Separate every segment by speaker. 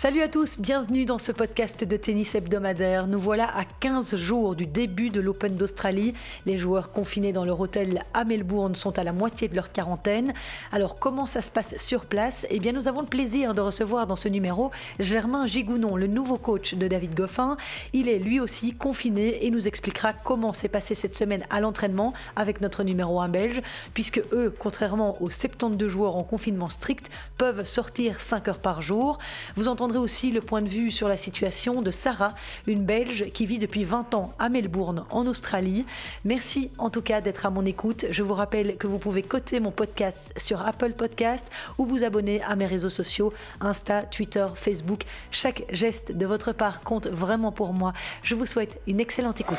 Speaker 1: Salut à tous, bienvenue dans ce podcast de tennis hebdomadaire. Nous voilà à 15 jours du début de l'Open d'Australie. Les joueurs confinés dans leur hôtel à Melbourne sont à la moitié de leur quarantaine. Alors comment ça se passe sur place? Eh bien nous avons le plaisir de recevoir dans ce numéro Germain Gigounon, le nouveau coach de David Goffin. Il est lui aussi confiné et nous expliquera comment s'est passé cette semaine à l'entraînement avec notre numéro 1 belge, puisque eux, contrairement aux 72 joueurs en confinement strict, peuvent sortir 5 heures par jour. Vous aussi le point de vue sur la situation de Sarah, une Belge qui vit depuis 20 ans à Melbourne, en Australie. Merci en tout cas d'être à mon écoute. Je vous rappelle que vous pouvez coter mon podcast sur Apple Podcast ou vous abonner à mes réseaux sociaux, Insta, Twitter, Facebook. Chaque geste de votre part compte vraiment pour moi. Je vous souhaite une excellente écoute.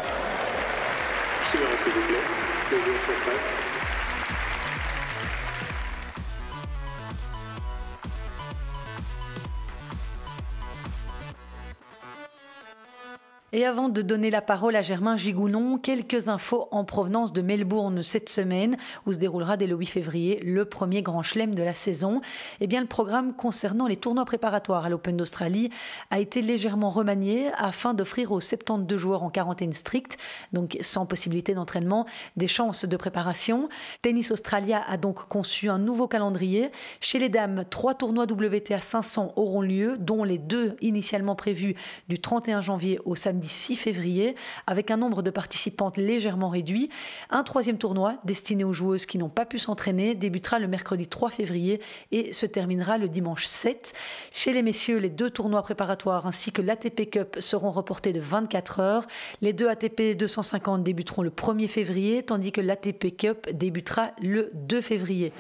Speaker 1: Et avant de donner la parole à Germain Gigounon, quelques infos en provenance de Melbourne cette semaine, où se déroulera dès le 8 février le premier grand chelem de la saison. Eh bien, le programme concernant les tournois préparatoires à l'Open d'Australie a été légèrement remanié afin d'offrir aux 72 joueurs en quarantaine stricte, donc sans possibilité d'entraînement, des chances de préparation. Tennis Australia a donc conçu un nouveau calendrier. Chez les dames, trois tournois WTA 500 auront lieu, dont les deux initialement prévus du 31 janvier au samedi 6 février, avec un nombre de participantes légèrement réduit. Un troisième tournoi, destiné aux joueuses qui n'ont pas pu s'entraîner, débutera le mercredi 3 février et se terminera le dimanche 7. Chez les messieurs, les deux tournois préparatoires ainsi que l'ATP Cup seront reportés de 24 heures. Les deux ATP 250 débuteront le 1er février, tandis que l'ATP Cup débutera le 2 février.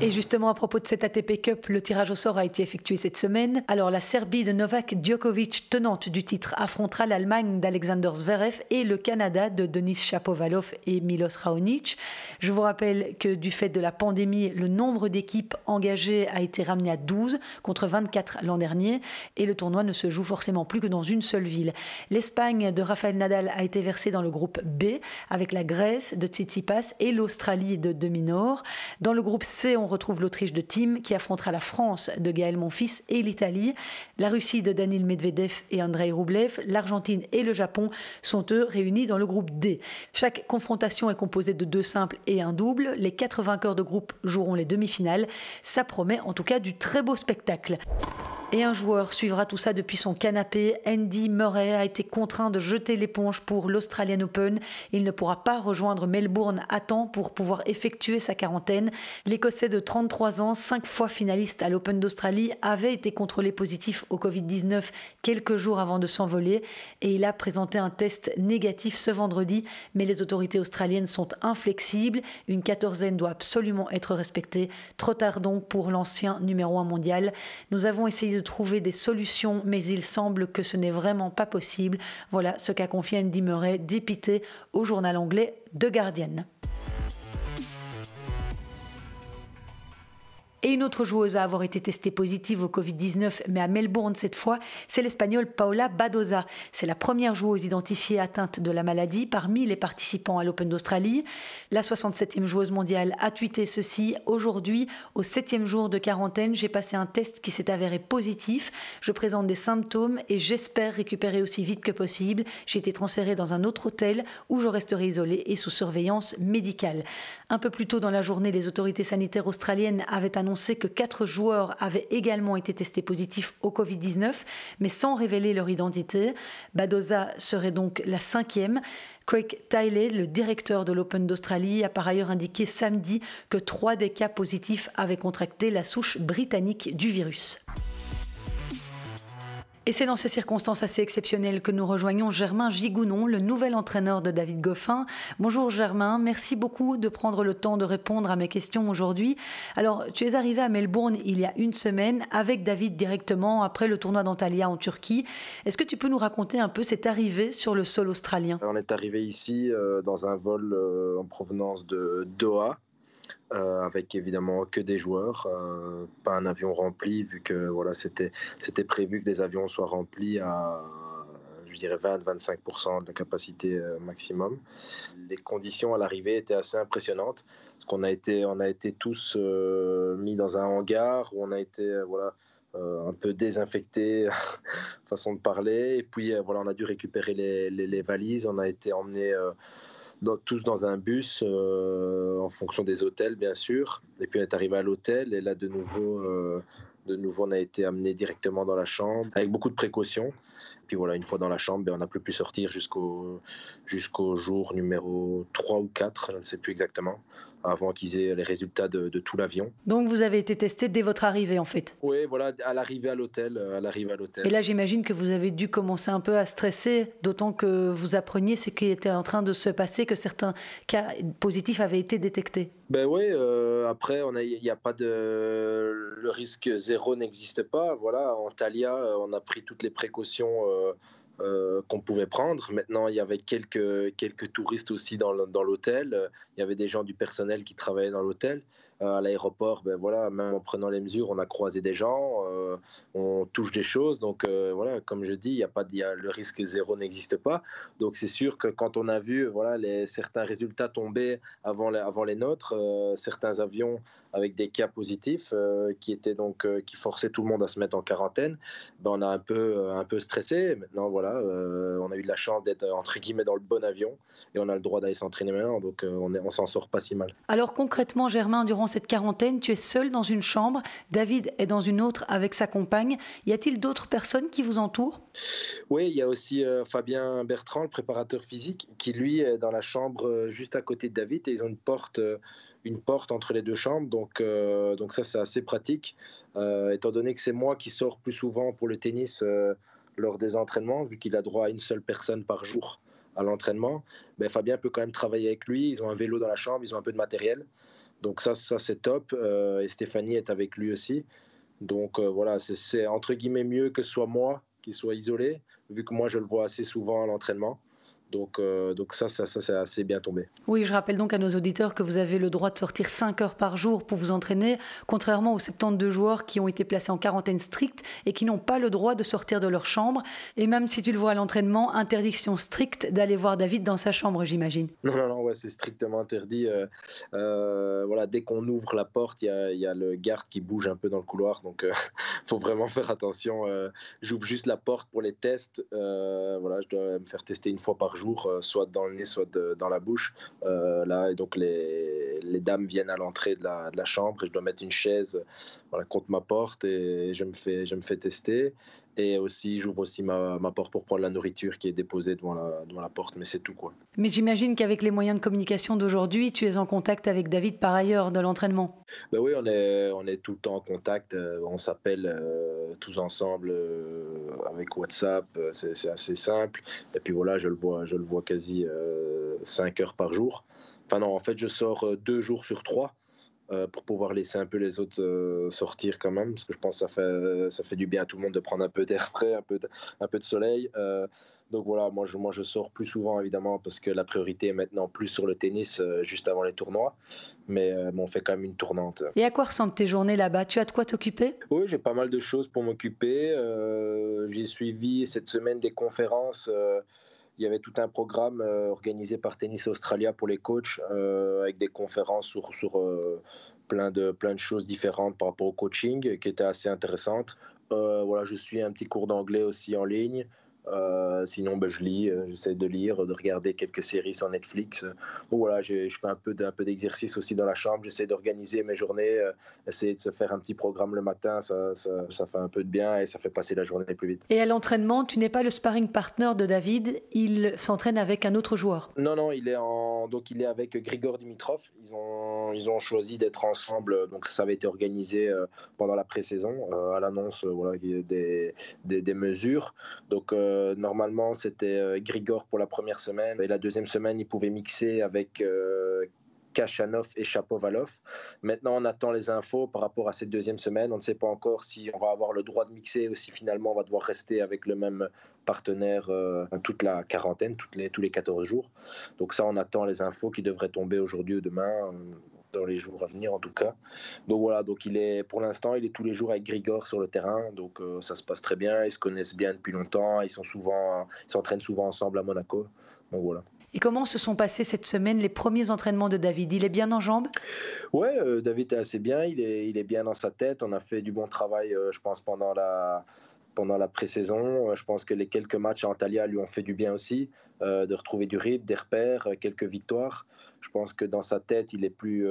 Speaker 1: Et justement, à propos de cette ATP Cup, le tirage au sort a été effectué cette semaine. Alors, la Serbie de Novak Djokovic, tenante du titre, affrontera l'Allemagne d'Alexander Zverev et le Canada de Denis Shapovalov et Milos Raonic. Je vous rappelle que du fait de la pandémie, le nombre d'équipes engagées a été ramené à 12 contre 24 l'an dernier et le tournoi ne se joue forcément plus que dans une seule ville. L'Espagne de Rafael Nadal a été versée dans le groupe B avec la Grèce de Tsitsipas et l'Australie de Deminor. Dans le groupe C, on retrouve l'Autriche de Tim qui affrontera la France de Gaël Monfils et l'Italie. La Russie de Danil Medvedev et Andrei Rublev, l'Argentine et le Japon sont eux réunis dans le groupe D. Chaque confrontation est composée de deux simples et un double. Les quatre vainqueurs de groupe joueront les demi-finales. Ça promet en tout cas du très beau spectacle. Et un joueur suivra tout ça depuis son canapé. Andy Murray a été contraint de jeter l'éponge pour l'Australian Open. Il ne pourra pas rejoindre Melbourne à temps pour pouvoir effectuer sa quarantaine. L'Écossais de 33 ans, cinq fois finaliste à l'Open d'Australie, avait été contrôlé positif au Covid-19 quelques jours avant de s'envoler et il a présenté un test négatif ce vendredi. Mais les autorités australiennes sont inflexibles. Une quatorzaine doit absolument être respectée. Trop tard donc pour l'ancien numéro 1 mondial. Nous avons essayé de trouver des solutions, mais il semble que ce n'est vraiment pas possible. Voilà ce qu'a confié Andy Murray, dépité au journal anglais The Guardian. Et une autre joueuse à avoir été testée positive au Covid-19, mais à Melbourne cette fois, c'est l'Espagnole Paola Badoza. C'est la première joueuse identifiée atteinte de la maladie parmi les participants à l'Open d'Australie. La 67e joueuse mondiale a tweeté ceci. Aujourd'hui, au 7e jour de quarantaine, j'ai passé un test qui s'est avéré positif. Je présente des symptômes et j'espère récupérer aussi vite que possible. J'ai été transférée dans un autre hôtel où je resterai isolée et sous surveillance médicale. Un peu plus tôt dans la journée, les autorités sanitaires australiennes avaient annoncé sait que quatre joueurs avaient également été testés positifs au Covid-19, mais sans révéler leur identité. Badoza serait donc la cinquième. Craig Tiley, le directeur de l'Open d'Australie, a par ailleurs indiqué samedi que trois des cas positifs avaient contracté la souche britannique du virus. Et c'est dans ces circonstances assez exceptionnelles que nous rejoignons Germain Gigounon, le nouvel entraîneur de David Goffin. Bonjour Germain, merci beaucoup de prendre le temps de répondre à mes questions aujourd'hui. Alors, tu es arrivé à Melbourne il y a une semaine avec David directement après le tournoi d'Antalya en Turquie. Est-ce que tu peux nous raconter un peu cette arrivée sur le sol australien?
Speaker 2: On est arrivé ici euh, dans un vol euh, en provenance de Doha euh, avec évidemment que des joueurs, euh, pas un avion rempli, vu que voilà, c'était, prévu que les avions soient remplis à, je dirais 20-25% de capacité maximum. Les conditions à l'arrivée étaient assez impressionnantes parce qu'on a été, a été tous mis dans un hangar où on a été voilà, un peu désinfecté, façon de parler. Et puis voilà, on a dû récupérer les, les, valises, on a été tous dans un bus en fonction des hôtels, bien sûr. Et puis on est arrivé à l'hôtel et là de nouveau de nouveau, on a été amené directement dans la chambre avec beaucoup de précautions. Puis voilà, une fois dans la chambre, ben, on n'a plus pu sortir jusqu'au jusqu'au jour numéro 3 ou 4, je ne sais plus exactement, avant qu'ils aient les résultats de, tout l'avion.
Speaker 1: Donc vous avez été testé dès votre arrivée en fait
Speaker 2: Oui, voilà, à l'arrivée à l'hôtel. À l'arrivée à l'hôtel.
Speaker 1: Et là, j'imagine que vous avez dû commencer un peu à stresser, d'autant que vous appreniez ce qui était en train de se passer, que certains cas positifs avaient été détectés.
Speaker 2: Ben oui, euh, après, il n'y a, pas de. Le risque zéro n'existe pas. Voilà, en Thalia, euh, on a pris toutes les précautions. Euh, euh, qu'on pouvait prendre. Maintenant, il y avait quelques, quelques touristes aussi dans l'hôtel. Il y avait des gens du personnel qui travaillaient dans l'hôtel. Euh, à l'aéroport, ben voilà, même en prenant les mesures, on a croisé des gens, euh, on touche des choses. Donc voilà, comme je dis, il y a pas, le risque zéro n'existe pas. Donc c'est sûr que quand on a vu voilà les, certains résultats tomber avant les, avant les nôtres, certains avions avec des cas positifs qui étaient donc qui forçaient tout le monde à se mettre en quarantaine, ben on a un peu un peu stressé. Maintenant voilà euh, on a eu de la chance d'être entre guillemets dans le bon avion et on a le droit d'aller s'entraîner maintenant, donc euh, on, on s'en sort pas si mal.
Speaker 1: Alors concrètement, Germain, durant cette quarantaine, tu es seul dans une chambre, David est dans une autre avec sa compagne. Y a-t-il d'autres personnes qui vous entourent?
Speaker 2: Oui, il y a aussi euh, Fabien Bertrand, le préparateur physique, qui lui est dans la chambre juste à côté de David et ils ont une porte une porte entre les deux chambres. Donc, donc ça, c'est assez pratique. étant donné que c'est moi qui sors plus souvent pour le tennis lors des entraînements, vu qu'il a droit à une seule personne par jour à l'entraînement, ben Fabien peut quand même travailler avec lui. Ils ont un vélo dans la chambre, ils ont un peu de matériel. Donc ça, ça c'est top. Euh, et Stéphanie est avec lui aussi. Donc euh, voilà, c'est entre guillemets mieux que ce soit moi qui soit isolé, vu que moi je le vois assez souvent à l'entraînement. Donc, euh, donc ça, ça, ça c'est assez bien tombé.
Speaker 1: Oui, je rappelle donc à nos auditeurs que vous avez le droit de sortir 5 heures par jour pour vous entraîner, contrairement aux 72 joueurs qui ont été placés en quarantaine stricte et qui n'ont pas le droit de sortir de leur chambre. Et même si tu le vois à l'entraînement, interdiction stricte d'aller voir David dans sa chambre, j'imagine.
Speaker 2: Non, non, non, ouais, c'est strictement interdit. Euh, euh, voilà, dès qu'on ouvre la porte, il y, y a, le garde qui bouge un peu dans le couloir, donc il faut vraiment faire attention. J'ouvre juste la porte pour les tests. voilà, je dois me faire tester une fois par jour euh, soit dans le nez, soit dans la bouche. Euh, là, et donc les, dames viennent à l'entrée de la, chambre et je dois mettre une chaise contre ma porte et je me fais, je me fais tester. Et aussi, j'ouvre aussi ma, ma, porte pour prendre la nourriture qui est déposée devant la, devant la porte, mais c'est tout. quoi.
Speaker 1: Mais j'imagine qu'avec les moyens de communication d'aujourd'hui, tu es en contact avec David par ailleurs de l'entraînement
Speaker 2: ben Oui, on est, on est tout le temps en contact. Euh, on s'appelle euh, tous ensemble euh, avec WhatsApp. C'est assez simple. Et puis voilà, je le vois, je le vois quasi 5 heures par jour. Enfin non, en fait, je sors deux jours sur trois. Euh, pour pouvoir laisser un peu les autres euh, sortir quand même, parce que je pense que ça fait, ça fait du bien à tout le monde de prendre un peu d'air frais, un peu de, un peu de soleil. Euh, donc voilà, moi je, moi je sors plus souvent évidemment parce que la priorité est maintenant plus sur le tennis juste avant les tournois, mais on fait quand même une tournante.
Speaker 1: Et à quoi ressemblent tes journées là-bas? Tu as de quoi t'occuper?
Speaker 2: Oui, j'ai pas mal de choses pour m'occuper. j'ai suivi cette semaine des conférences il y avait tout un programme euh, organisé par Tennis Australia pour les coachs euh, avec des conférences sur, sur euh, plein, de, plein de choses différentes par rapport au coaching qui étaient assez intéressantes. voilà, je suis un petit cours d'anglais aussi en ligne. Euh, sinon, ben, je lis, euh, j'essaie de lire, de regarder quelques séries sur Netflix. voilà, je, fais un peu, d'exercice aussi dans la chambre. J'essaie d'organiser mes journées, euh, essayer de se faire un petit programme le matin. Ça, ça, fait un peu de bien et ça fait passer la journée plus vite.
Speaker 1: Et à l'entraînement, tu n'es pas le sparring partner de David. Il s'entraîne avec un autre joueur.
Speaker 2: Non, non, il est en donc il est avec Grigor Dimitrov. Ils ont ils ont choisi d'être ensemble. Donc ça avait été organisé pendant la pré-saison à l'annonce voilà des, des, des mesures. Donc euh, normalement, c'était euh, Grigor pour la première semaine. Et la deuxième semaine, il pouvait mixer avec euh, Kachanov et Chapovalov. Maintenant, on attend les infos par rapport à cette deuxième semaine. On ne sait pas encore si on va avoir le droit de mixer ou si finalement on va devoir rester avec le même partenaire toute la quarantaine, toutes les, tous les 14 jours. Donc ça, on attend les infos qui devraient tomber aujourd'hui ou demain dans les jours à venir en tout cas. Donc voilà, donc il est pour l'instant il est tous les jours avec Grigor sur le terrain, donc euh, ça se passe très bien. Ils se connaissent bien depuis longtemps, ils sont souvent, ils s'entraînent souvent ensemble à Monaco. Donc voilà.
Speaker 1: Et comment se sont passés cette semaine les premiers entraînements de David? Il est bien en jambes?
Speaker 2: Ouais, euh, David est assez bien, il est, il est bien dans sa tête. On a fait du bon travail, euh, je pense, pendant la, pendant la pré-saison. Je pense que les quelques matchs à Antalya lui ont fait du bien aussi, de retrouver du rythme, des repères, quelques victoires. Je pense que dans sa tête, il est plus,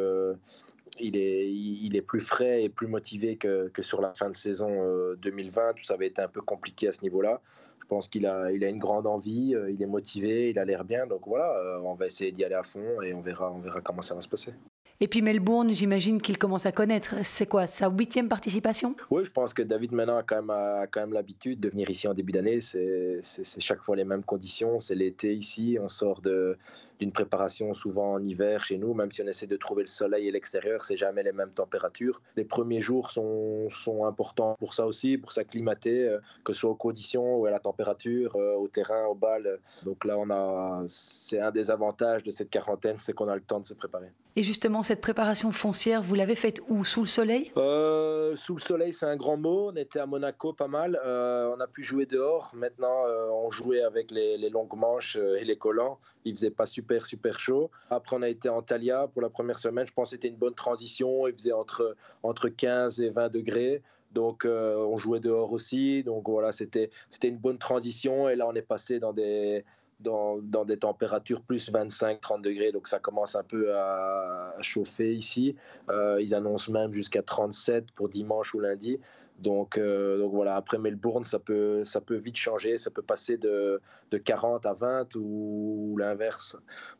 Speaker 2: frais et plus motivé que, sur la fin de saison 2020. Tout ça avait été un peu compliqué à ce niveau-là. Je pense qu'il a, a une grande envie, euh, il est motivé, il a l'air bien. Donc voilà, euh, on va essayer d'y aller à fond et on verra, on verra comment ça va se passer.
Speaker 1: Et puis Melbourne, j'imagine qu'il commence à connaître. C'est quoi, sa huitième participation?
Speaker 2: Oui, je pense que David maintenant a quand même, quand même l'habitude de venir ici en début d'année. C'est chaque fois les mêmes conditions. C'est l'été ici. On sort d'une préparation souvent en hiver chez nous, même si on essaie de trouver le soleil et l'extérieur, c'est jamais les mêmes températures. Les premiers jours sont, sont importants pour ça aussi, pour s'acclimater, euh, que ce soit aux conditions ou à la température, euh, au terrain, au bal. Donc là, on a, c'est un des avantages de cette quarantaine, c'est qu'on a le temps de se préparer.
Speaker 1: Et justement, cette préparation foncière, vous l'avez faite où? Sous le soleil?
Speaker 2: Euh, Sous le soleil, c'est un grand mot. On était à Monaco pas mal. Euh, on a pu jouer dehors. Maintenant, euh, on jouait avec les, longues manches et les collants. Il faisait pas super, super chaud. Après, on a été en Thalia pour la première semaine. Je pense que c'était une bonne transition. Il faisait entre, entre 15 et 20 degrés. Donc, on jouait dehors aussi. Donc, voilà, c'était une bonne transition. Et là, on est passé dans des dans, des températures plus 25-30 degrés, donc ça commence un peu à, chauffer ici. Euh, ils annoncent même jusqu'à 37 pour dimanche ou lundi. Donc, euh, voilà, après Melbourne, ça peut, vite changer, ça peut passer de, de 40 à 20 ou, l'inverse.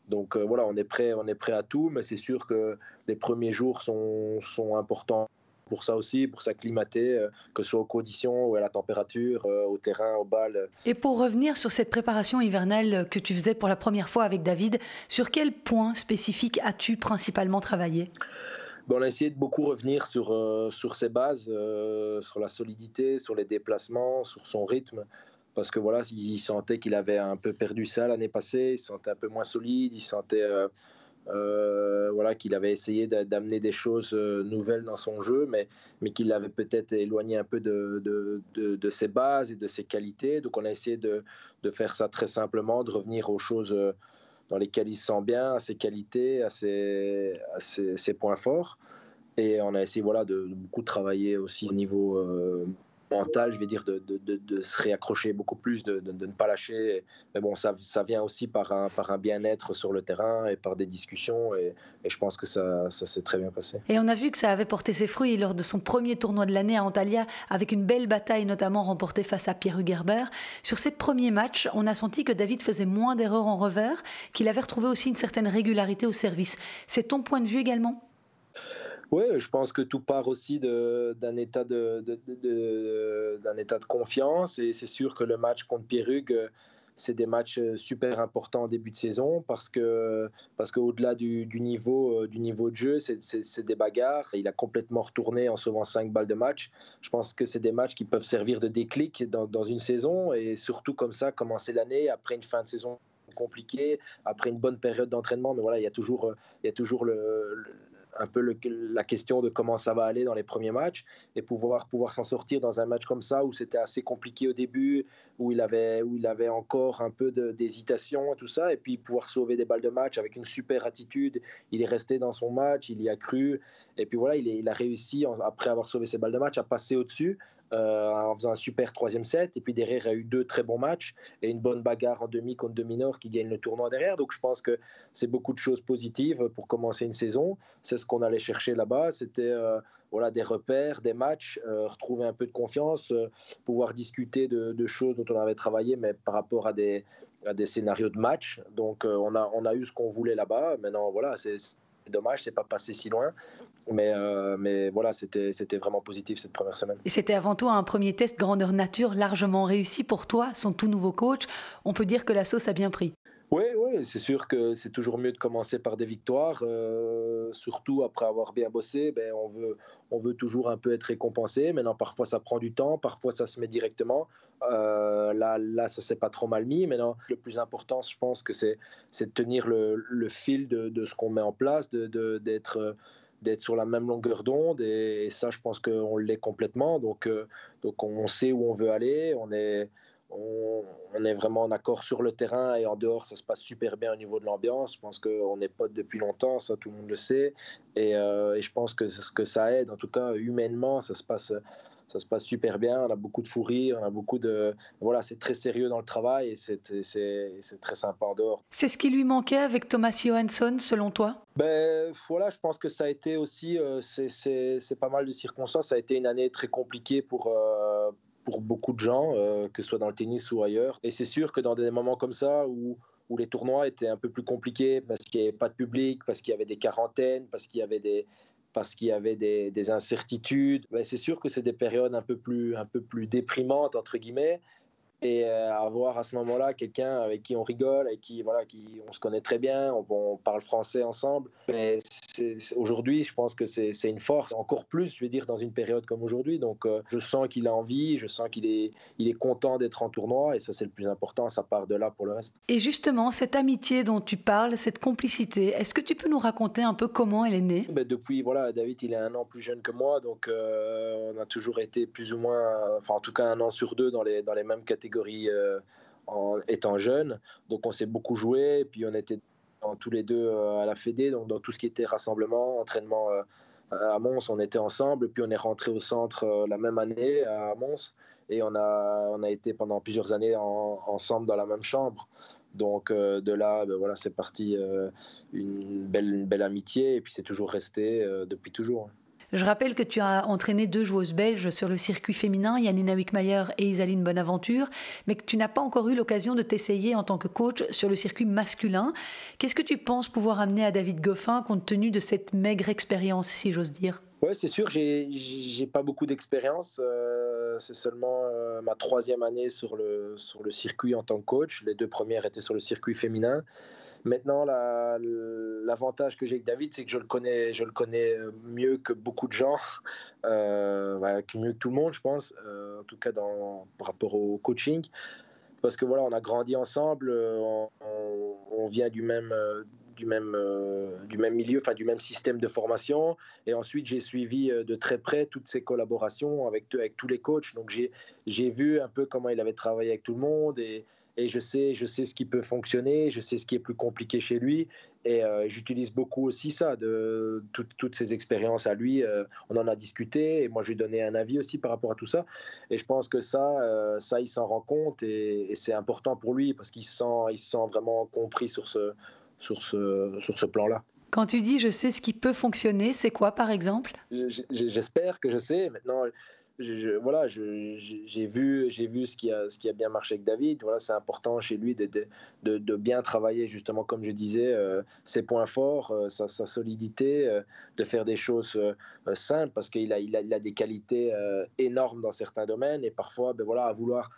Speaker 2: Donc euh, voilà, on est, prêt, on est prêt à tout, mais c'est sûr que les premiers jours sont importants pour ça aussi, pour s'acclimater, euh, que ce soit aux conditions ou à la température, euh, au terrain, au bal.
Speaker 1: Et pour revenir sur cette préparation hivernale que tu faisais pour la première fois avec David, sur quel point spécifique as-tu principalement travaillé?
Speaker 2: On a essayé de beaucoup revenir sur, euh, sur ses bases, sur la solidité, sur les déplacements, sur son rythme parce que voilà, il sentait qu'il avait un peu perdu ça l'année passée, il se sentait un peu moins solide, il sentait euh, voilà, qu'il avait essayé d'amener des choses euh, nouvelles dans son jeu, mais, mais qu'il avait peut-être éloigné un peu de, de, ses bases et de ses qualités. Donc on a essayé de, faire ça très simplement, de revenir aux choses euh, dans lesquelles il se sent bien, à ses qualités, à ses, ses, points forts. Et on a essayé voilà, de, beaucoup travailler aussi au niveau mental, je vais dire, de, se réaccrocher beaucoup plus, de, ne pas lâcher. Mais bon, ça, vient aussi par un, bien-être sur le terrain et par des discussions. Et, je pense que ça, ça s'est très bien passé.
Speaker 1: Et on a vu que ça avait porté ses fruits lors de son premier tournoi de l'année à Antalya, avec une belle bataille notamment remportée face à Pierre Hugerbert. Sur ces premiers matchs, on a senti que David faisait moins d'erreurs en revers, qu'il avait retrouvé aussi une certaine régularité au service. C'est ton point de vue également?
Speaker 2: Oui, je pense que tout part aussi d'un état de, d'un état de confiance et c'est sûr que le match contre Pierrugue, euh, c'est des matchs euh, super importants en début de saison parce que parce qu'au-delà du, niveau euh, du niveau de jeu, c'est des bagarres. Il a complètement retourné en sauvant 5 balles de match. Je pense que c'est des matchs qui peuvent servir de déclic dans, dans une saison et surtout comme ça commencer l'année après une fin de saison compliquée, après une bonne période d'entraînement. Mais voilà, il y a toujours il y a toujours le un peu la question de comment ça va aller dans les premiers matchs et pouvoir pouvoir s'en sortir dans un match comme ça où c'était assez compliqué au début, où il avait où il avait encore un peu d'hésitation tout ça, et puis pouvoir sauver des balles de match avec une super attitude. Il est resté dans son match, il y a cru, et puis voilà, il, il a réussi après avoir sauvé ses balles de match à passer au-dessus euh, en faisant un super troisième set. Et puis derrière, il a eu deux très bons matchs et une bonne bagarre en demi contre demi-nord qui gagne le tournoi derrière. Donc je pense que c'est beaucoup de choses positives pour commencer une saison. C'est ce qu'on allait chercher là-bas. C'était euh, voilà, des repères, des matchs, euh, retrouver un peu de confiance, pouvoir discuter de, choses dont on avait travaillé, mais par rapport à des, à des scénarios de match. Donc on, a, on a eu ce qu'on voulait là-bas. Maintenant, voilà, c'est dommage, c'est pas passé si loin. Mais, euh, mais voilà, c'était vraiment positif cette première semaine.
Speaker 1: Et c'était avant tout un premier test grandeur nature largement réussi pour toi, son tout nouveau coach. On peut dire que la sauce a bien pris.
Speaker 2: Oui, ouais, c'est sûr que c'est toujours mieux de commencer par des victoires, euh, surtout après avoir bien bossé. Ben, on, veut, on veut toujours un peu être récompensé. Maintenant, parfois ça prend du temps, parfois ça se met directement. Euh, là, là, ça s'est pas trop mal mis. Maintenant, le plus important, je pense que c'est de tenir le, fil de, ce qu'on met en place, d'être de, d'être sur la même longueur d'onde et, ça je pense qu'on l'est complètement donc, euh, donc on sait où on veut aller on est, on, est vraiment en accord sur le terrain et en dehors, ça se passe super bien au niveau de l'ambiance. Je pense qu'on est potes depuis longtemps, ça tout le monde le sait. Et, euh, je pense que ce que ça aide, en tout cas humainement, ça se passe, ça se passe super bien. On a beaucoup de fou rire, on a beaucoup de. Voilà, c'est très sérieux dans le travail et c'est très sympa en dehors.
Speaker 1: C'est ce qui lui manquait avec Thomas Johansson, selon toi?
Speaker 2: Ben, voilà, je pense que ça a été aussi, euh, c'est pas mal de circonstances. Ça a été une année très compliquée pour, euh, pour beaucoup de gens, euh, que ce soit dans le tennis ou ailleurs. Et c'est sûr que dans des moments comme ça, où, où les tournois étaient un peu plus compliqués, parce qu'il n'y avait pas de public, parce qu'il y avait des quarantaines, parce qu'il y avait des, parce qu'il y avait des, des incertitudes, ben c'est sûr que c'est des périodes un peu plus, un peu plus déprimantes, entre guillemets et euh, avoir à ce moment-là quelqu'un avec qui on rigole, avec qui voilà, qui on se connaît très bien, on, parle français ensemble. Mais aujourd'hui, je pense que c'est une force, encore plus, je veux dire, dans une période comme aujourd'hui. Donc, euh, je sens qu'il a envie, je sens qu'il est, il est content d'être en tournoi, et ça, c'est le plus important. Ça part de là pour le reste.
Speaker 1: Et justement, cette amitié dont tu parles, cette complicité, est-ce que tu peux nous raconter un peu comment elle est née?
Speaker 2: Ben Depuis, voilà, David, il est un an plus jeune que moi, donc euh, on a toujours été plus ou moins, enfin, en tout cas, un an sur deux dans les, dans les mêmes catégories euh, en étant jeune. Donc on s'est beaucoup joué, puis on était tous les deux euh, à la Fédé, donc dans tout ce qui était rassemblement, entraînement euh, à Mons, on était ensemble, puis on est rentré au centre la même année à Mons, et on a, on a été pendant plusieurs années ensemble dans la même chambre. Donc de là, ben voilà, c'est parti une, belle, une belle amitié, et puis c'est toujours resté depuis toujours.
Speaker 1: Je rappelle que tu as entraîné deux joueuses belges sur le circuit féminin, Yanina Wickmayer et Isaline Bonaventure, mais que tu n'as pas encore eu l'occasion de t'essayer en tant que coach sur le circuit masculin. Qu'est-ce que tu penses pouvoir amener à David Goffin compte tenu de cette maigre expérience, si j'ose dire?
Speaker 2: Oui, c'est sûr, j'ai pas beaucoup d'expérience. Euh, c'est seulement euh, ma troisième année sur le, sur le circuit en tant que coach. Les deux premières étaient sur le circuit féminin. Maintenant, l'avantage que j'ai avec David, c'est que je le connais, je le connais mieux que beaucoup de gens, euh, mieux que tout le monde, je pense, euh, en tout cas dans, par rapport au coaching. Parce que voilà, on a grandi ensemble, on vient du même du même, euh, du même milieu, enfin du même système de formation. Et ensuite, j'ai suivi euh, de très près toutes ces collaborations avec, avec tous les coachs. Donc, j'ai vu un peu comment il avait travaillé avec tout le monde et, et je, sais, je sais ce qui peut fonctionner, je sais ce qui est plus compliqué chez lui. Et euh, j'utilise beaucoup aussi ça, de toutes ces expériences à lui. on en a discuté et moi, j'ai donné un avis aussi par rapport à tout ça. Et je pense que ça, ça il s'en rend compte et, c'est important pour lui parce qu'il se sent vraiment compris sur ce, sur ce, sur ce plan-là.
Speaker 1: Quand tu dis je sais ce qui peut fonctionner, c'est quoi par exemple?
Speaker 2: J'espère que je sais. Maintenant, je, voilà, j'ai vu, j'ai vu ce qui a, ce qui a bien marché avec David. Voilà, c'est important chez lui de, de, de, bien travailler justement, comme je disais, euh, ses points forts, euh, sa, solidité, euh, de faire des choses simples parce qu'il a, il a, il a, des qualités énormes dans certains domaines et parfois, ben voilà, à vouloir,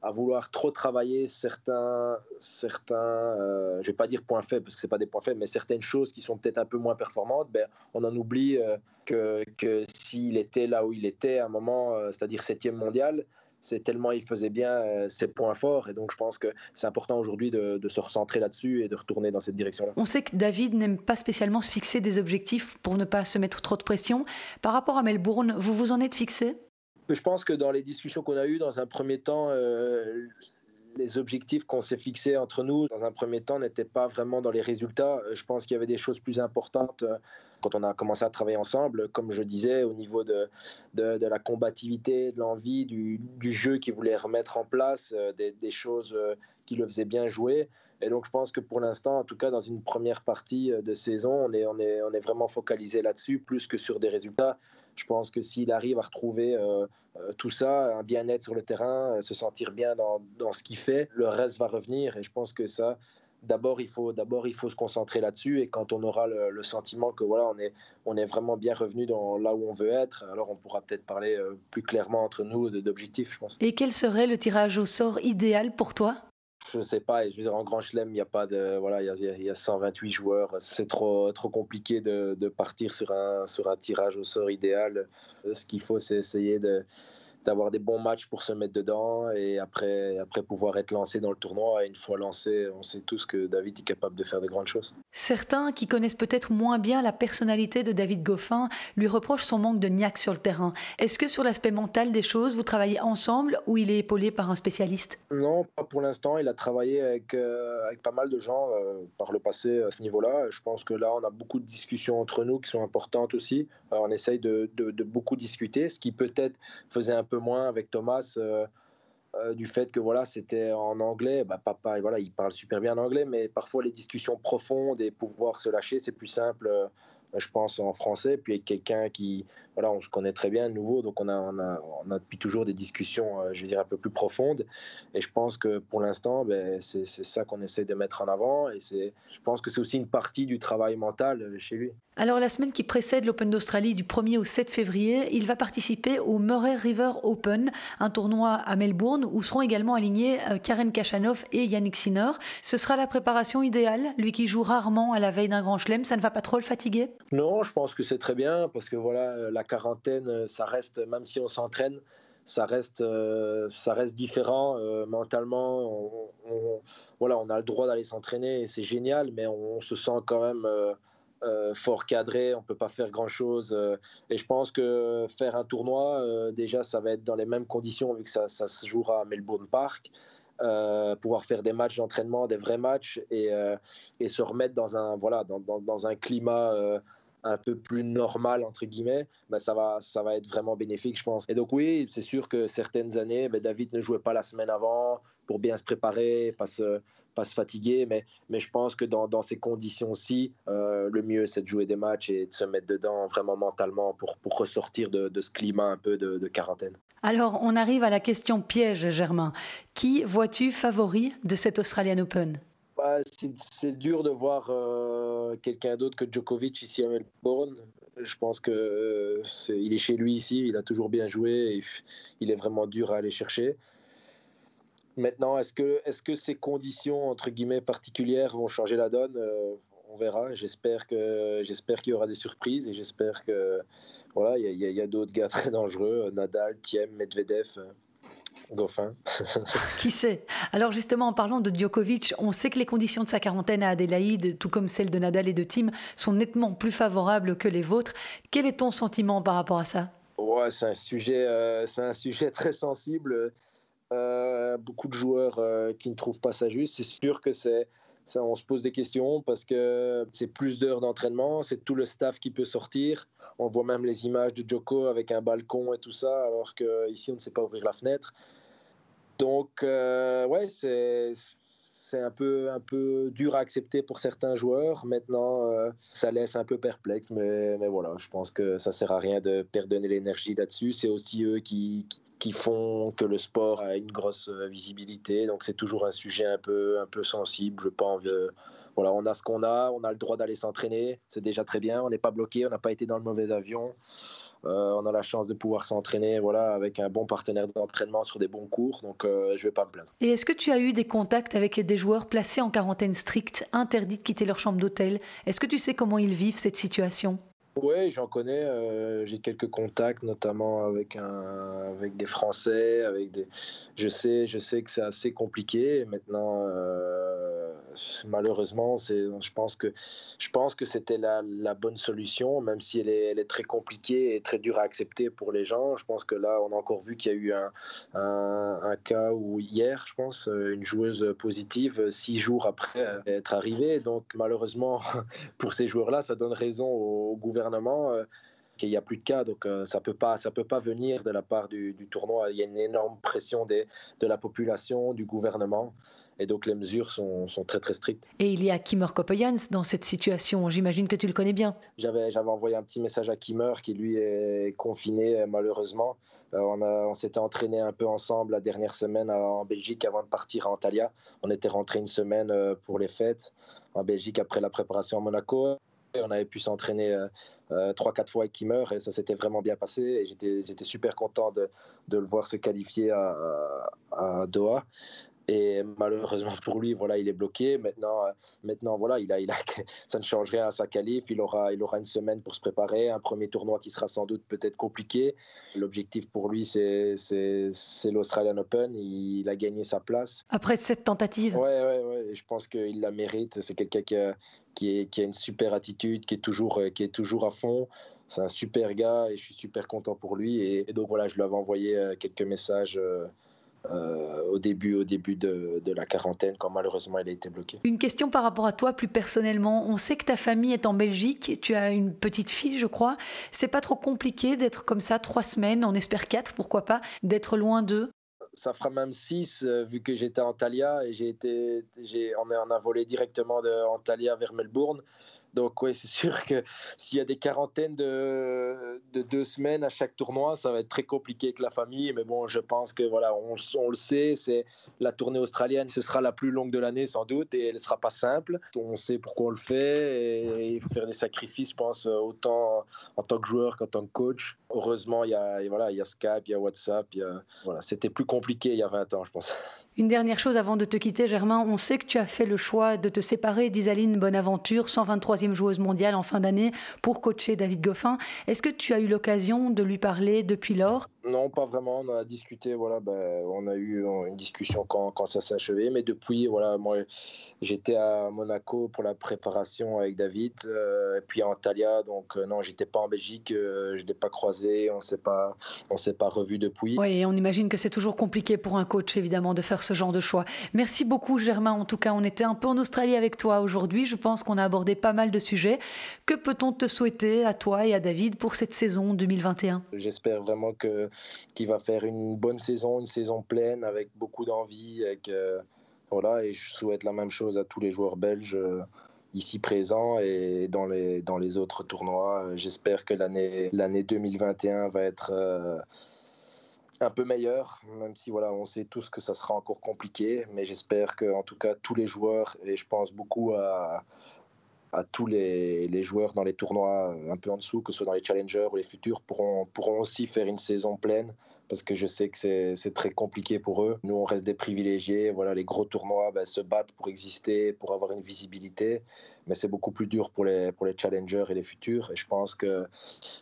Speaker 2: à vouloir trop travailler certains, certains, je vais pas dire points faibles parce que c'est pas des points faibles, mais certaines choses qui sont peut-être un peu moins performantes, ben, on en oublie que, que s'il était là où il était à un moment, euh, c'est-à-dire septième mondial, c'est tellement il faisait bien euh, ses points forts. Et donc, je pense que c'est important aujourd'hui de, se recentrer là-dessus et de retourner dans cette direction-là.
Speaker 1: On sait que David n'aime pas spécialement se fixer des objectifs pour ne pas se mettre trop de pression. Par rapport à Melbourne, vous vous en êtes fixé?
Speaker 2: Je pense que dans les discussions qu'on a eues, dans un premier temps, euh, les objectifs qu'on s'est fixés entre nous, dans un premier temps, n'étaient pas vraiment dans les résultats. Je pense qu'il y avait des choses plus importantes quand on a commencé à travailler ensemble, comme je disais, au niveau de, de, la combativité, de l'envie, du, jeu qu'il voulait remettre en place, euh, des, choses euh, qui le faisaient bien jouer. Et donc, je pense que pour l'instant, en tout cas, dans une première partie euh, de saison, on est, on est, on est vraiment focalisé là-dessus, plus que sur des résultats. Je pense que s'il arrive à retrouver tout ça, un bien-être sur le terrain, se sentir bien dans, dans ce qu'il fait, le reste va revenir. Et je pense que ça, d'abord il faut d'abord il faut se concentrer là-dessus. Et quand on aura le, sentiment que voilà on est on est vraiment bien revenu dans là où on veut être alors on pourra peut-être parler euh, plus clairement entre nous d'objectifs je pense.
Speaker 1: Et quel serait le tirage au sort idéal pour toi?
Speaker 2: Je sais pas. Je veux dire, en Grand Chelem, il y a pas de, voilà, il y a, 128 joueurs. C'est trop, trop compliqué de, de, partir sur un, sur un tirage au sort idéal. Ce qu'il faut, c'est essayer de d'avoir des bons matchs pour se mettre dedans et après, après pouvoir être lancé dans le tournoi. Et une fois lancé, on sait tous que David est capable de faire de grandes choses.
Speaker 1: Certains qui connaissent peut-être moins bien la personnalité de David Goffin lui reprochent son manque de niaque sur le terrain. Est-ce que sur l'aspect mental des choses, vous travaillez ensemble ou il est épaulé par un spécialiste?
Speaker 2: Non, pas pour l'instant. Il a travaillé avec, euh, avec pas mal de gens euh, par le passé à ce niveau-là. Je pense que là, on a beaucoup de discussions entre nous qui sont importantes aussi. on essaye de, de, de beaucoup discuter, ce qui peut-être faisait un peu moins avec Thomas euh, euh, du fait que voilà c'était en anglais. Bah, papa, voilà, il parle super bien en anglais, mais parfois les discussions profondes et pouvoir se lâcher, c'est plus simple euh, je pense, en français. Puis avec quelqu'un qui, voilà, on se connaît très bien, nouveau, donc on a, on a, depuis toujours des discussions, euh, je veux dire, un peu plus profondes. Et je pense que pour l'instant, ben, c'est ça qu'on essaie de mettre en avant. Et je pense que c'est aussi une partie du travail mental euh, chez lui.
Speaker 1: Alors la semaine qui précède l'Open d'Australie du 1er au 7 février, il va participer au Murray River Open, un tournoi à Melbourne où seront également alignés euh, Karen Kachanov et Yannick Sinner. Ce sera la préparation idéale, lui qui joue rarement à la veille d'un grand chelem, ça ne va pas trop le fatiguer?
Speaker 2: Non, je pense que c'est très bien parce que voilà, euh, la quarantaine, euh, ça reste, même si on s'entraîne, ça reste, euh, ça reste différent mentalement. On, voilà, on a le droit d'aller s'entraîner et c'est génial, mais on, se sent quand même fort cadré. On peut pas faire grand chose. et je pense que faire un tournoi, déjà, ça va être dans les mêmes conditions vu que ça, se jouera à Melbourne Park. pouvoir faire des matchs d'entraînement, des vrais matchs et, se remettre dans un, voilà, dans, dans un climat un peu plus normal entre guillemets, ben ça va ça va être vraiment bénéfique je pense. Et donc oui, c'est sûr que certaines années, ben David ne jouait pas la semaine avant pour bien se préparer, pas se fatiguer, mais je pense que dans, ces conditions-ci, euh, le mieux c'est de jouer des matchs et de se mettre dedans vraiment mentalement pour ressortir de, ce climat un peu de quarantaine.
Speaker 1: Alors on arrive à la question piège, Germain. Qui vois-tu favori de cet Australian Open?
Speaker 2: C'est dur de voir euh, quelqu'un d'autre que Djokovic ici à Melbourne. Je pense que euh, est, chez lui ici, il a toujours bien joué, et il est vraiment dur à aller chercher. Maintenant, est-ce que, ces conditions entre guillemets particulières vont changer la donne? Euh, On verra. J'espère qu'il y aura des surprises et j'espère que voilà, il y a, a d'autres gars très dangereux, Nadal, Thiem, Medvedev. Dauphin.
Speaker 1: Qui sait? Alors justement, en parlant de Djokovic, on sait que les conditions de sa quarantaine à Adélaïde, tout comme celles de Nadal et de Tim, sont nettement plus favorables que les vôtres. Quel est ton sentiment par rapport à ça?
Speaker 2: Ouais, c'est un sujet, euh, c'est un sujet très sensible. Euh, beaucoup de joueurs euh, qui ne trouvent pas ça juste. C'est sûr que c'est ça, on se pose des questions parce que c'est plus d'heures d'entraînement, c'est tout le staff qui peut sortir. On voit même les images de Joko avec un balcon et tout ça, alors qu'ici on ne sait pas ouvrir la fenêtre. Donc, euh, ouais, c'est c'est un peu, un peu dur à accepter pour certains joueurs. Maintenant, euh, ça laisse un peu perplexe, mais, mais, voilà, je pense que ça sert à rien de perdre l'énergie là-dessus. C'est aussi eux qui, qui, font que le sport a une grosse visibilité. Donc, c'est toujours un sujet un peu, un peu sensible. Je pas envie. Voilà, on a ce qu'on a, on a le droit d'aller s'entraîner, c'est déjà très bien. On n'est pas bloqué, on n'a pas été dans le mauvais avion. Euh, on a la chance de pouvoir s'entraîner voilà, avec un bon partenaire d'entraînement sur des bons cours, donc euh, je ne vais pas me plaindre.
Speaker 1: Et est-ce que tu as eu des contacts avec des joueurs placés en quarantaine stricte, interdits de quitter leur chambre d'hôtel? Est-ce que tu sais comment ils vivent cette situation?
Speaker 2: Oui, j'en connais. Euh, j'ai quelques contacts, notamment avec, un, avec des Français. Avec des... Je, sais, je sais que c'est assez compliqué. Maintenant, malheureusement, c'est, je pense que, que c'était la, la, bonne solution, même si elle est, très compliquée et très dure à accepter pour les gens. Je pense que là, on a encore vu qu'il y a eu un, un cas où hier, je pense, une joueuse positive six jours après être arrivée. Donc malheureusement, pour ces joueurs-là, ça donne raison au, gouvernement. Euh, qu'il n'y a plus de cas, donc euh, ça peut pas, ça peut pas venir de la part du, du tournoi. Il y a une énorme pression des, de la population, du gouvernement. Et donc les mesures sont, sont, très très strictes.
Speaker 1: Et il y a Kimmer Kopejans dans cette situation, j'imagine que tu le connais bien.
Speaker 2: J'avais, j'avais envoyé un petit message à Kimmer qui lui est confiné malheureusement. Euh, on, a, on s'était entraîné un peu ensemble la dernière semaine en Belgique avant de partir à Antalya. On était rentré une semaine pour les fêtes en Belgique après la préparation à Monaco. On avait pu s'entraîner euh, trois, quatre fois avec Kimmer et ça s'était vraiment bien passé. J'étais, super content de, le voir se qualifier à Doha. Et malheureusement pour lui, voilà, il est bloqué. Maintenant, maintenant voilà, il a, il a, ça ne change rien à sa qualif. Il aura, il aura une semaine pour se préparer. Un premier tournoi qui sera sans doute peut-être compliqué. L'objectif pour lui, c'est, c'est, l'Australian Open. Il, a gagné sa place.
Speaker 1: Après cette tentative
Speaker 2: Ouais, ouais, ouais. je pense qu'il la mérite. C'est quelqu'un qui a, qui, est, qui a une super attitude, qui est toujours, qui est toujours à fond c'est un super gars et je suis super content pour lui. Et, donc voilà, je lui avais envoyé euh, quelques messages. Euh, euh, au début, au début de, la quarantaine, quand malheureusement il a été bloqué.
Speaker 1: Une question par rapport à toi plus personnellement. On sait que ta famille est en Belgique, tu as une petite fille, je crois. C'est pas trop compliqué d'être comme ça trois semaines, on espère quatre, pourquoi pas, d'être loin d'eux?
Speaker 2: Ça fera même six, vu que j'étais en Talia et j'ai été, j'ai, on, a, on a volé directement de Antalya vers Melbourne. Donc oui, c'est sûr que s'il y a des quarantaines de, de, deux semaines à chaque tournoi, ça va être très compliqué avec la famille. Mais bon, je pense que voilà, on, le sait, c'est la tournée australienne, ce sera la plus longue de l'année sans doute et elle ne sera pas simple. On sait pourquoi on le fait et, faire des sacrifices, je pense, autant en tant que joueur qu'en tant que coach. Heureusement, il y a, voilà, il y a Skype, il y a WhatsApp. Il voilà, C'était plus compliqué il y a 20 ans, je pense.
Speaker 1: Une dernière chose avant de te quitter, Germain. On sait que tu as fait le choix de te séparer d'Isaline Bonaventure, 123e joueuse mondiale en fin d'année, pour coacher David Goffin. Est-ce que tu as eu l'occasion de lui parler depuis lors?
Speaker 2: Non, pas vraiment. On a discuté, voilà, ben, on a eu une discussion quand, quand ça s'est achevé. Mais depuis, voilà, moi, j'étais à Monaco pour la préparation avec David, euh, et puis à Antalya. Donc, euh, non, j'étais pas en Belgique, euh, je l'ai pas croisé, on s'est pas, on s'est pas revu depuis.
Speaker 1: Oui, on imagine que c'est toujours compliqué pour un coach, évidemment, de faire ce genre de choix. Merci beaucoup, Germain. En tout cas, on était un peu en Australie avec toi aujourd'hui. Je pense qu'on a abordé pas mal de sujets. Que peut-on te souhaiter à toi et à David pour cette saison 2021
Speaker 2: J'espère vraiment que qui va faire une bonne saison, une saison pleine avec beaucoup d'envie. Avec, euh, voilà, et je souhaite la même chose à tous les joueurs belges euh, ici présents et dans les, dans les autres tournois. Euh, j'espère que l'année, l'année 2021 va être un peu meilleure, même si voilà, on sait tous que ça sera encore compliqué, mais j'espère que en tout cas tous les joueurs, et je pense beaucoup à, à tous les, joueurs dans les tournois un peu en dessous, que ce soit dans les challengers ou les futurs, pourront, pourront aussi faire une saison pleine parce que je sais que c'est très compliqué pour eux. Nous, on reste des privilégiés. Voilà, les gros tournois ben, se battent pour exister, pour avoir une visibilité, mais c'est beaucoup plus dur pour les, pour les challengers et les futurs. Et je pense, que,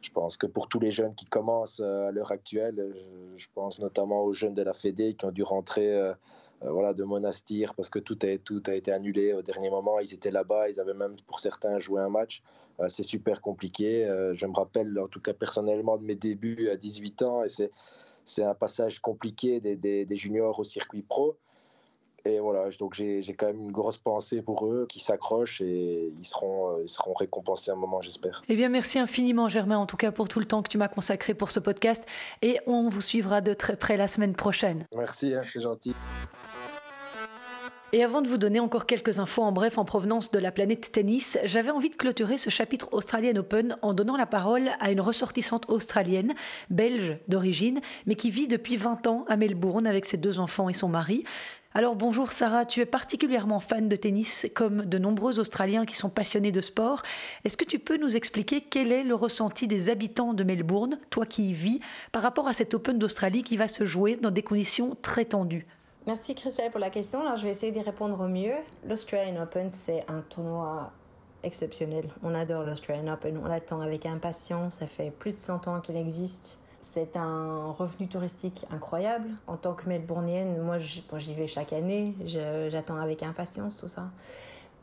Speaker 2: je pense que pour tous les jeunes qui commencent euh, à l'heure actuelle, je, pense notamment aux jeunes de la Fédé qui ont dû rentrer. Euh, euh, voilà, de Monastir parce que tout a, tout a été annulé au dernier moment. Ils étaient là-bas, ils avaient même pour certains joué un match. Euh, c'est super compliqué. Euh, je me rappelle en tout cas personnellement de mes débuts à 18 ans et c'est un passage compliqué des, des, juniors au circuit pro. Et voilà, donc j'ai quand même une grosse pensée pour eux qui s'accrochent et ils seront, ils seront récompensés à un moment, j'espère.
Speaker 1: Eh bien, merci infiniment, Germain, en tout cas pour tout le temps que tu m'as consacré pour ce podcast. Et on vous suivra de très près la semaine prochaine.
Speaker 2: Merci, hein, c'est gentil.
Speaker 1: Et avant de vous donner encore quelques infos en bref en provenance de la planète tennis, j'avais envie de clôturer ce chapitre Australian Open en donnant la parole à une ressortissante australienne, belge d'origine, mais qui vit depuis 20 ans à Melbourne avec ses deux enfants et son mari. Alors bonjour Sarah, tu es particulièrement fan de tennis comme de nombreux Australiens qui sont passionnés de sport. Est-ce que tu peux nous expliquer quel est le ressenti des habitants de Melbourne, toi qui y vis, par rapport à cet Open d'Australie qui va se jouer dans des conditions très tendues?
Speaker 3: Merci Christelle pour la question. Alors, je vais essayer d'y répondre au mieux. L'Australian Open, c'est un tournoi exceptionnel. On adore l'Australian Open. On l'attend avec impatience. Ça fait plus de 100 ans qu'il existe. C'est un revenu touristique incroyable. En tant que Melbournienne, moi, j'y vais chaque année. J'attends avec impatience tout ça.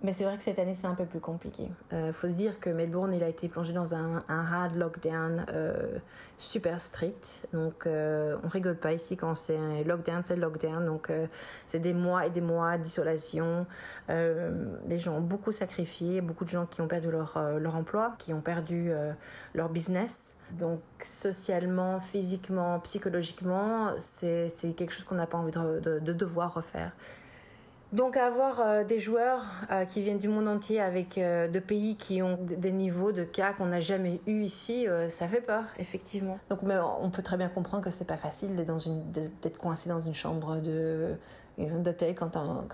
Speaker 3: Mais c'est vrai que cette année, c'est un peu plus compliqué. Il euh, faut se dire que Melbourne, il a été plongé dans un, hard lockdown euh, super strict. Donc, euh, on rigole pas ici quand c'est un lockdown, c'est lockdown. Donc, euh, c'est des mois et des mois d'isolation. les gens ont beaucoup sacrifié. Beaucoup de gens qui ont perdu leur, leur emploi, qui ont perdu leur business. Donc, socialement, physiquement, psychologiquement, c'est quelque chose qu'on n'a pas envie de, de devoir refaire. Donc avoir euh, des joueurs euh, qui viennent du monde entier avec euh, de pays qui ont des niveaux de cas qu'on n'a jamais eu ici, ça fait peur effectivement. Donc mais on peut très bien comprendre que c'est pas facile d'être coincé dans une chambre de d'hôtel quand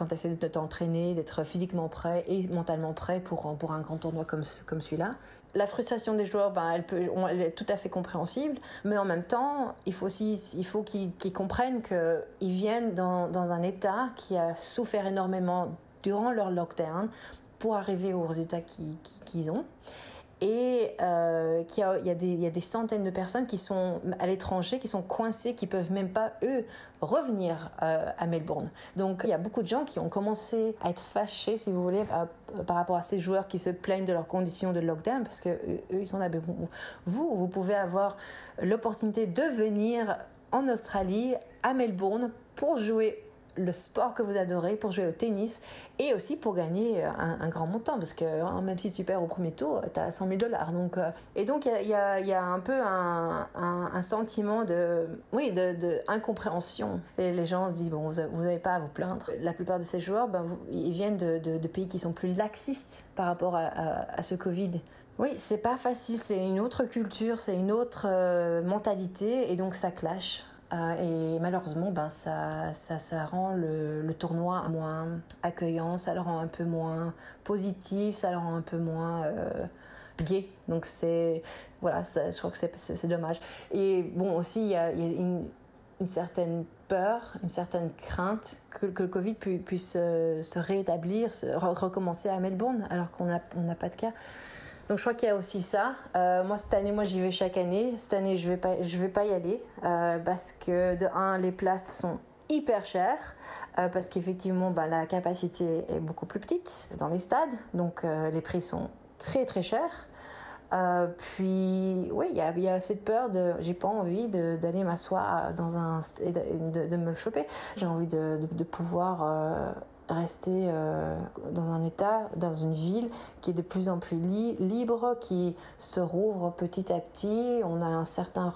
Speaker 3: tu essaies de t'entraîner, d'être physiquement prêt et mentalement prêt pour, pour un grand tournoi comme, comme celui-là. La frustration des joueurs, ben, elle, est tout à fait compréhensible, mais en même temps, il faut aussi il faut qu'ils comprennent qu'ils viennent dans, dans un État qui a souffert énormément durant leur lockdown pour arriver aux résultats qu'ils ont et euh, qu'il y, y, y, a des centaines de personnes qui sont à l'étranger, qui sont coincées, qui peuvent même pas, eux, revenir euh, à Melbourne. Donc il y a beaucoup de gens qui ont commencé à être fâchés, si vous voulez, par, rapport à ces joueurs qui se plaignent de leurs conditions de lockdown, parce que eux, ils sont là. Vous, vous pouvez avoir l'opportunité de venir en Australie, à Melbourne, pour jouer le sport que vous adorez pour jouer au tennis et aussi pour gagner un, grand montant parce que hein, même si tu perds au premier tour tu as 100 000 dollars. Donc euh, et donc il y a, un peu un, sentiment de oui de, incompréhension. Et les gens se disent bon vous n'avez pas à vous plaindre. La plupart de ces joueurs ben, ils viennent de, pays qui sont plus laxistes par rapport à, à, ce Covid. Oui, c'est pas facile, c'est une autre culture, c'est une autre euh, mentalité et donc ça clash. Euh, et malheureusement, ben, ça, ça, ça rend le, tournoi moins accueillant, ça le rend un peu moins positif, ça le rend un peu moins euh, gay. Donc c'est voilà, je crois que c'est dommage. Et bon aussi, il y a, une, certaine peur, une certaine crainte que, le Covid puisse, euh, se réétablir, se recommencer à Melbourne, alors qu'on n'a pas de cas. Donc je crois qu'il y a aussi ça. Euh, moi cette année, moi j'y vais chaque année. Cette année, je vais pas, je vais pas y aller euh, parce que de un, les places sont hyper chères euh, parce qu'effectivement, bah, la capacité est beaucoup plus petite dans les stades, donc les prix sont très très chers. puis oui, il y a, y a, cette peur de, j'ai pas envie d'aller m'asseoir dans un et de, de, me le choper. J'ai envie de, de pouvoir rester euh, dans un état, dans une ville qui est de plus en plus libre, qui se rouvre petit à petit. On a un certain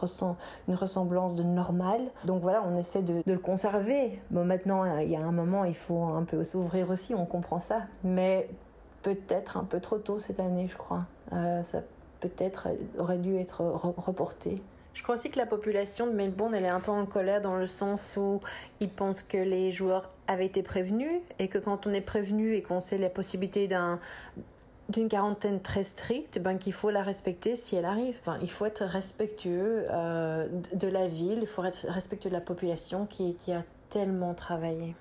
Speaker 3: une ressemblance de normal. Donc voilà, on essaie de, le conserver. Bon, maintenant, il y a un moment, il faut un peu s'ouvrir aussi, on comprend ça. Mais peut-être un peu trop tôt cette année, je crois. Euh, ça peut-être aurait dû être reporté. Je crois aussi que la population de Melbourne, elle est un peu en colère dans le sens où ils pensent que les joueurs avaient été prévenus et que quand on est prévenu et qu'on sait la possibilité d'un d'une quarantaine très stricte, ben, qu'il faut la respecter si elle arrive. il faut être respectueux euh, de la ville, il faut être respectueux de la population qui a tellement travaillé.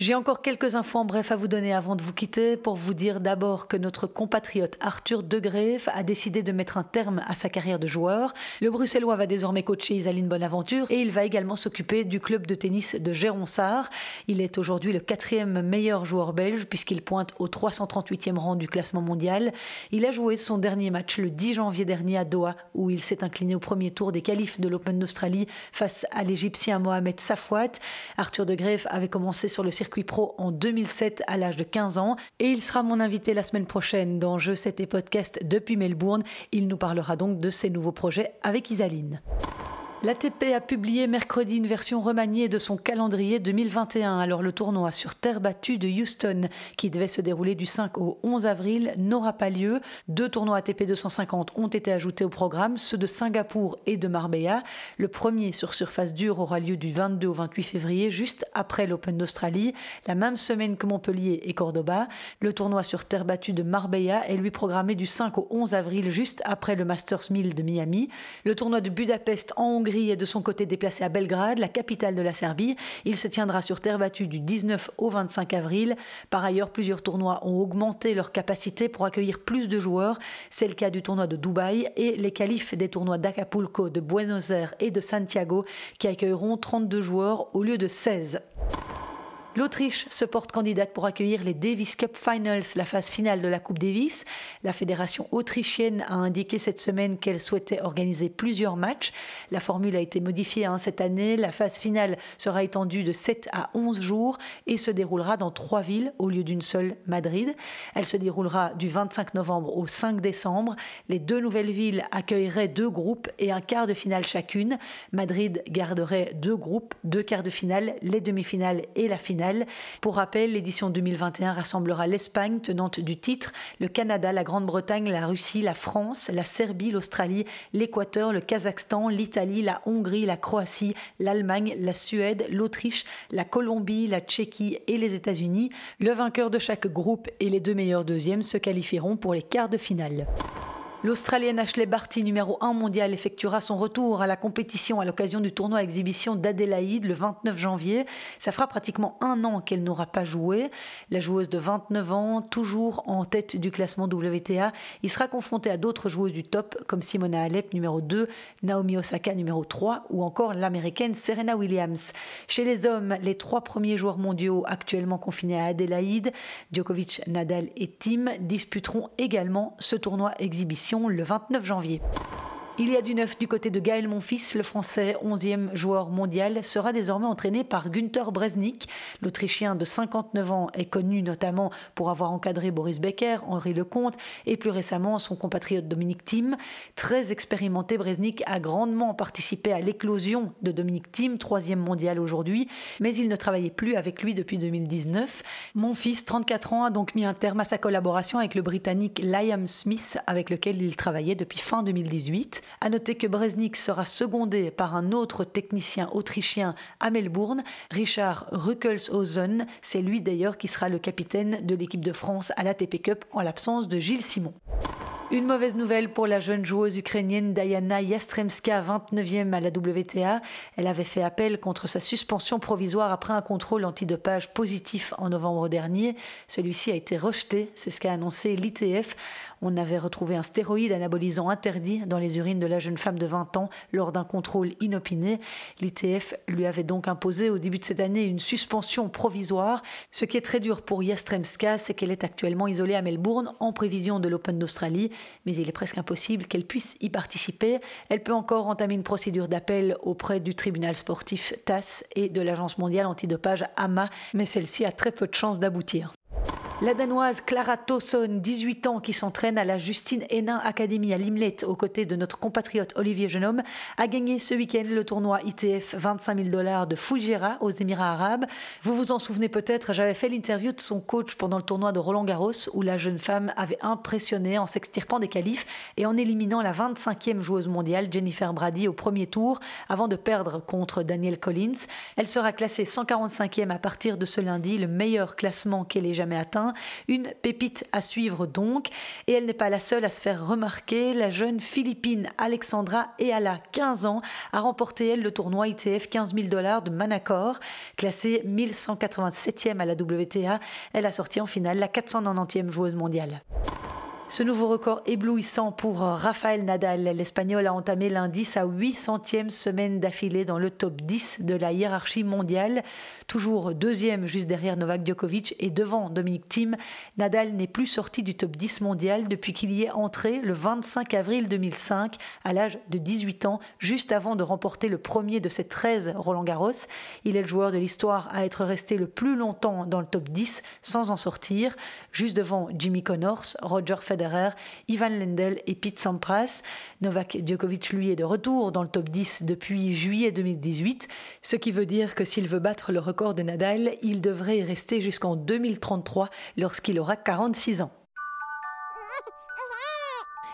Speaker 1: J'ai encore quelques infos en bref à vous donner avant de vous quitter pour vous dire d'abord que notre compatriote Arthur De Greef a décidé de mettre un terme à sa carrière de joueur. Le Bruxellois va désormais coacher Isaline Bonaventure et il va également s'occuper du club de tennis de Géronsard. Il est aujourd'hui le quatrième meilleur joueur belge puisqu'il pointe au 338e rang du classement mondial. Il a joué son dernier match le 10 janvier dernier à Doha où il s'est incliné au premier tour des qualifs de l'Open d'Australie face à l'Égyptien Mohamed Safwat. Arthur De Greef avait commencé sur le circuit pro en 2007 à l'âge de 15 ans et il sera mon invité la semaine prochaine dans Je 7 et podcast depuis Melbourne. Il nous parlera donc de ses nouveaux projets avec Isaline. L'ATP a publié mercredi une version remaniée de son calendrier 2021. Alors le tournoi sur terre battue de Houston, qui devait se dérouler du 5 au 11 avril, n'aura pas lieu. Deux tournois ATP 250 ont été ajoutés au programme, ceux de Singapour et de Marbella. Le premier sur surface dure aura lieu du 22 au 28 février, juste après l'Open d'Australie, la même semaine que Montpellier et Cordoba. Le tournoi sur terre battue de Marbella est lui programmé du 5 au 11 avril, juste après le Masters 1000 de Miami. Le tournoi de Budapest en Hongrie Hongrie est de son côté déplacé à Belgrade, la capitale de la Serbie. Il se tiendra sur terre battue du 19 au 25 avril. Par ailleurs, plusieurs tournois ont augmenté leur capacité pour accueillir plus de joueurs. C'est le cas du tournoi de Dubaï et les qualifs des tournois d'Acapulco, de Buenos Aires et de Santiago qui accueilleront 32 joueurs au lieu de 16. L'Autriche se porte candidate pour accueillir les Davis Cup Finals, la phase finale de la Coupe Davis. La fédération autrichienne a indiqué cette semaine qu'elle souhaitait organiser plusieurs matchs. La formule a été modifiée hein, cette année. La phase finale sera étendue de 7 à 11 jours et se déroulera dans trois villes au lieu d'une seule, Madrid. Elle se déroulera du 25 novembre au 5 décembre. Les deux nouvelles villes accueilleraient deux groupes et un quart de finale chacune. Madrid garderait deux groupes, deux quarts de finale, les demi-finales et la finale Pour rappel, l'édition 2021 rassemblera l'Espagne, tenante du titre, le Canada, la Grande-Bretagne, la Russie, la France, la Serbie, l'Australie, l'Équateur, le Kazakhstan, l'Italie, la Hongrie, la Croatie, l'Allemagne, la Suède, l'Autriche, la Colombie, la Tchéquie et les États-Unis. Le vainqueur de chaque groupe et les deux meilleurs deuxièmes se qualifieront pour les quarts de finale. L'Australienne Ashley Barty, numéro 1 mondial, effectuera son retour à la compétition à l'occasion du tournoi exhibition d'Adélaïde le 29 janvier. Ça fera pratiquement un an qu'elle n'aura pas joué. La joueuse de 29 ans, toujours en tête du classement WTA, y sera confrontée à d'autres joueuses du top comme Simona Alep, numéro 2, Naomi Osaka, numéro 3, ou encore l'américaine Serena Williams. Chez les hommes, les trois premiers joueurs mondiaux actuellement confinés à Adélaïde, Djokovic, Nadal et Tim, disputeront également ce tournoi exhibition le 29 janvier. Il y a du neuf du côté de Gaël Monfils, le français 11e joueur mondial, sera désormais entraîné par Günther Bresnik. L'Autrichien de 59 ans est connu notamment pour avoir encadré Boris Becker, Henri Lecomte et plus récemment son compatriote Dominique Thiem. Très expérimenté, Bresnik a grandement participé à l'éclosion de Dominique Thiem, troisième mondial aujourd'hui, mais il ne travaillait plus avec lui depuis 2019. Monfils, 34 ans, a donc mis un terme à sa collaboration avec le Britannique Liam Smith, avec lequel il travaillait depuis fin 2018. À noter que Bresnik sera secondé par un autre technicien autrichien à Melbourne, Richard Ruckelshausen. C'est lui d'ailleurs qui sera le capitaine de l'équipe de France à l'ATP Cup en l'absence de Gilles Simon. Une mauvaise nouvelle pour la jeune joueuse ukrainienne Diana Yastremska, 29e à la WTA. Elle avait fait appel contre sa suspension provisoire après un contrôle antidopage positif en novembre dernier. Celui-ci a été rejeté, c'est ce qu'a annoncé l'ITF. On avait retrouvé un stéroïde anabolisant interdit dans les urines de la jeune femme de 20 ans lors d'un contrôle inopiné. L'ITF lui avait donc imposé au début de cette année une suspension provisoire. Ce qui est très dur pour Yastremska, c'est qu'elle est actuellement isolée à Melbourne en prévision de l'Open d'Australie mais il est presque impossible qu'elle puisse y participer. Elle peut encore entamer une procédure d'appel auprès du tribunal sportif TAS et de l'Agence mondiale antidopage AMA, mais celle-ci a très peu de chances d'aboutir. La Danoise Clara Towson, 18 ans, qui s'entraîne à la Justine Hénin Academy à Limlet aux côtés de notre compatriote Olivier Genome, a gagné ce week-end le tournoi ITF 25 000 dollars de Fujairah aux Émirats arabes. Vous vous en souvenez peut-être, j'avais fait l'interview de son coach pendant le tournoi de Roland Garros où la jeune femme avait impressionné en s'extirpant des qualifs et en éliminant la 25e joueuse mondiale Jennifer Brady au premier tour avant de perdre contre Danielle Collins. Elle sera classée 145e à partir de ce lundi, le meilleur classement qu'elle ait jamais atteint une pépite à suivre donc. Et elle n'est pas la seule à se faire remarquer. La jeune Philippine Alexandra Eala, 15 ans, a remporté elle le tournoi ITF 15 000 dollars de Manacor. Classée 1187e à la WTA, elle a sorti en finale la 490e joueuse mondiale. Ce nouveau record éblouissant pour Rafael Nadal. L'Espagnol a entamé lundi sa 800e semaine d'affilée dans le top 10 de la hiérarchie mondiale. Toujours deuxième juste derrière Novak Djokovic et devant Dominique Thiem, Nadal n'est plus sorti du top 10 mondial depuis qu'il y est entré le 25 avril 2005 à l'âge de 18 ans, juste avant de remporter le premier de ses 13 Roland Garros. Il est le joueur de l'histoire à être resté le plus longtemps dans le top 10 sans en sortir, juste devant Jimmy Connors, Roger Federer Ivan Lendl et Pete Sampras. Novak Djokovic, lui, est de retour dans le top 10 depuis juillet 2018, ce qui veut dire que s'il veut battre le record de Nadal, il devrait y rester jusqu'en 2033 lorsqu'il aura 46 ans.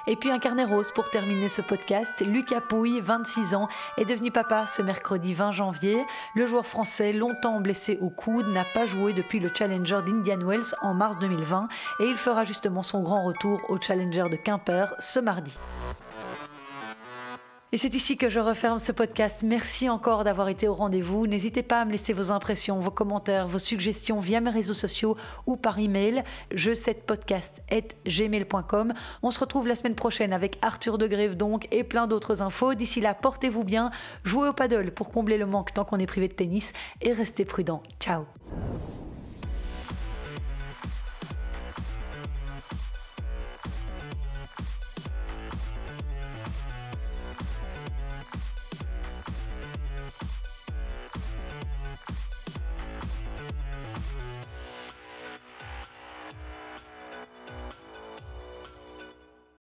Speaker 1: Et puis un carnet rose pour terminer ce podcast. Lucas Pouille, 26 ans, est devenu papa ce mercredi 20 janvier. Le joueur français, longtemps blessé au coude, n'a pas joué depuis le Challenger d'Indian Wells en mars 2020 et il fera justement son grand retour au Challenger de Quimper ce mardi. Et c'est ici que je referme ce podcast. Merci encore d'avoir été au rendez-vous. N'hésitez pas à me laisser vos impressions, vos commentaires, vos suggestions via mes réseaux sociaux ou par email. Je gmail.com. On se retrouve la semaine prochaine avec Arthur de Grève donc et plein d'autres infos. D'ici là, portez-vous bien, jouez au paddle pour combler le manque tant qu'on est privé de tennis et restez prudent. Ciao